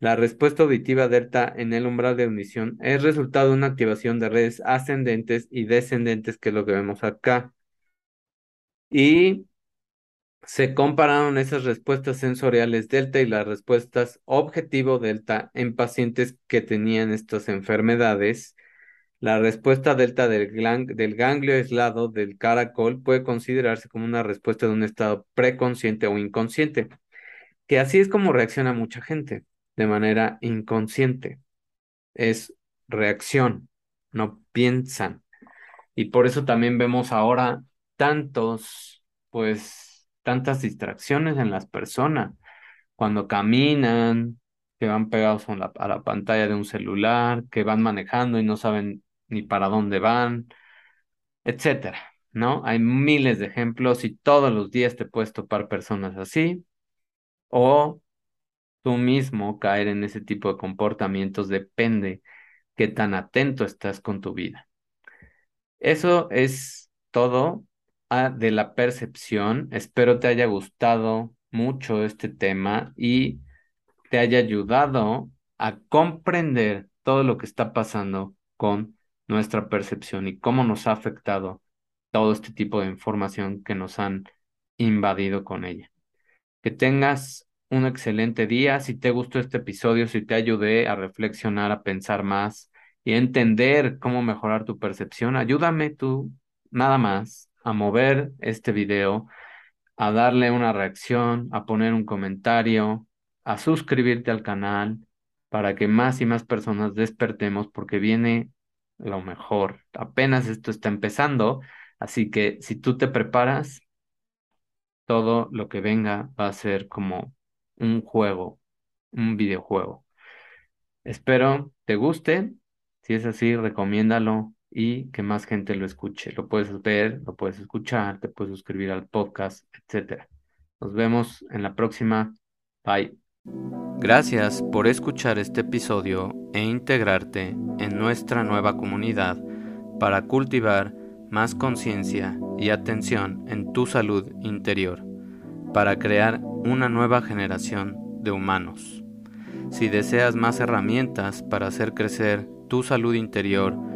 La respuesta auditiva delta en el umbral de audición es resultado de una activación de redes ascendentes y descendentes, que es lo que vemos acá. Y se compararon esas respuestas sensoriales delta y las respuestas objetivo delta en pacientes que tenían estas enfermedades. La respuesta delta del, ganglio aislado del caracol puede considerarse como una respuesta de un estado preconsciente o inconsciente, que así es como reacciona mucha gente, de manera inconsciente. Es reacción, no piensan. Y por eso también vemos ahora tantos, pues, tantas distracciones en las personas. Cuando caminan, que van pegados a la, pantalla de un celular, que van manejando y no saben ni para dónde van, etcétera, ¿no? Hay miles de ejemplos y todos los días te puedes topar personas así o tú mismo caer en ese tipo de comportamientos depende qué tan atento estás con tu vida. Eso es todo de la percepción. Espero te haya gustado mucho este tema y te haya ayudado a comprender todo lo que está pasando con nuestra percepción y cómo nos ha afectado todo este tipo de información que nos han invadido con ella. Que tengas un excelente día. Si te gustó este episodio, si te ayudé a reflexionar, a pensar más y a entender cómo mejorar tu percepción, ayúdame tú nada más a mover este video, a darle una reacción, a poner un comentario, a suscribirte al canal para que más y más personas despertemos porque viene lo mejor. Apenas esto está empezando, así que si tú te preparas, todo lo que venga va a ser como un juego, un videojuego. Espero te guste. Si es así, recomiéndalo y que más gente lo escuche. Lo puedes ver, lo puedes escuchar, te puedes suscribir al podcast, etc. Nos vemos en la próxima. Bye. Gracias por escuchar este episodio e integrarte en nuestra nueva comunidad para cultivar más conciencia y atención en tu salud interior, para crear una nueva generación de humanos. Si deseas más herramientas para hacer crecer tu salud interior,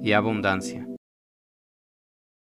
y abundancia.